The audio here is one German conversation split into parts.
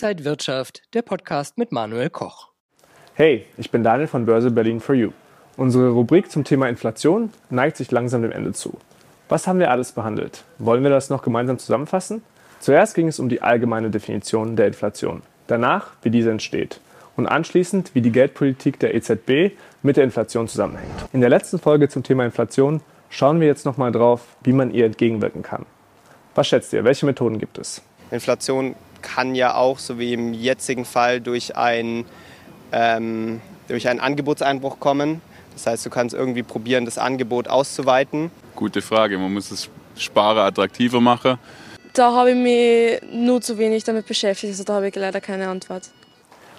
Inside Wirtschaft, der Podcast mit Manuel Koch. Hey, ich bin Daniel von Börse Berlin for You. Unsere Rubrik zum Thema Inflation neigt sich langsam dem Ende zu. Was haben wir alles behandelt? Wollen wir das noch gemeinsam zusammenfassen? Zuerst ging es um die allgemeine Definition der Inflation, danach, wie diese entsteht und anschließend, wie die Geldpolitik der EZB mit der Inflation zusammenhängt. In der letzten Folge zum Thema Inflation schauen wir jetzt nochmal drauf, wie man ihr entgegenwirken kann. Was schätzt ihr, welche Methoden gibt es? Inflation kann ja auch, so wie im jetzigen Fall, durch, ein, ähm, durch einen Angebotseinbruch kommen. Das heißt, du kannst irgendwie probieren, das Angebot auszuweiten. Gute Frage. Man muss das Sparen attraktiver machen. Da habe ich mich nur zu wenig damit beschäftigt, also da habe ich leider keine Antwort.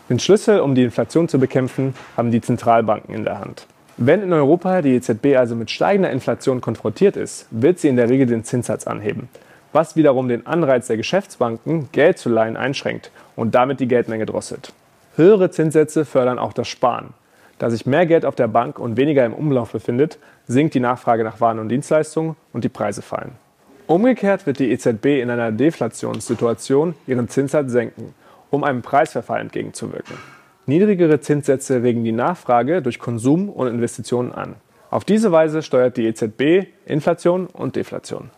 Den Schlüssel, um die Inflation zu bekämpfen, haben die Zentralbanken in der Hand. Wenn in Europa die EZB also mit steigender Inflation konfrontiert ist, wird sie in der Regel den Zinssatz anheben was wiederum den Anreiz der Geschäftsbanken, Geld zu leihen, einschränkt und damit die Geldmenge drosselt. Höhere Zinssätze fördern auch das Sparen. Da sich mehr Geld auf der Bank und weniger im Umlauf befindet, sinkt die Nachfrage nach Waren und Dienstleistungen und die Preise fallen. Umgekehrt wird die EZB in einer Deflationssituation ihren Zinssatz senken, um einem Preisverfall entgegenzuwirken. Niedrigere Zinssätze regen die Nachfrage durch Konsum und Investitionen an. Auf diese Weise steuert die EZB Inflation und Deflation.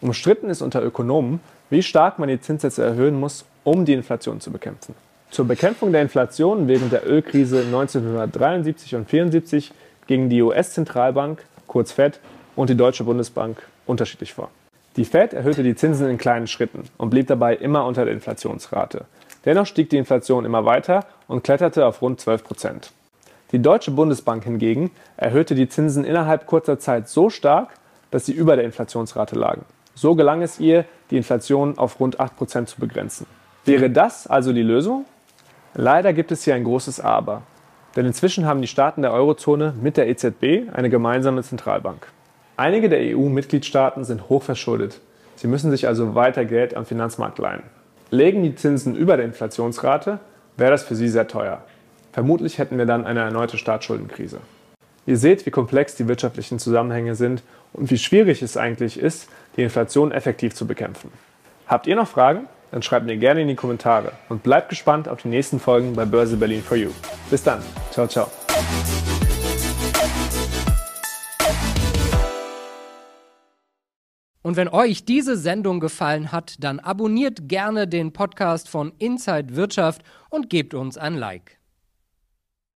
Umstritten ist unter Ökonomen, wie stark man die Zinssätze erhöhen muss, um die Inflation zu bekämpfen. Zur Bekämpfung der Inflation während der Ölkrise 1973 und 1974 gingen die US-Zentralbank, kurz Fed, und die Deutsche Bundesbank unterschiedlich vor. Die Fed erhöhte die Zinsen in kleinen Schritten und blieb dabei immer unter der Inflationsrate. Dennoch stieg die Inflation immer weiter und kletterte auf rund 12 Prozent. Die Deutsche Bundesbank hingegen erhöhte die Zinsen innerhalb kurzer Zeit so stark, dass sie über der Inflationsrate lagen. So gelang es ihr, die Inflation auf rund 8% zu begrenzen. Wäre das also die Lösung? Leider gibt es hier ein großes Aber. Denn inzwischen haben die Staaten der Eurozone mit der EZB eine gemeinsame Zentralbank. Einige der EU-Mitgliedstaaten sind hochverschuldet. Sie müssen sich also weiter Geld am Finanzmarkt leihen. Legen die Zinsen über der Inflationsrate, wäre das für sie sehr teuer. Vermutlich hätten wir dann eine erneute Staatsschuldenkrise. Ihr seht, wie komplex die wirtschaftlichen Zusammenhänge sind und wie schwierig es eigentlich ist, die Inflation effektiv zu bekämpfen. Habt ihr noch Fragen? Dann schreibt mir gerne in die Kommentare und bleibt gespannt auf die nächsten Folgen bei Börse Berlin for You. Bis dann. Ciao, ciao. Und wenn euch diese Sendung gefallen hat, dann abonniert gerne den Podcast von Inside Wirtschaft und gebt uns ein Like.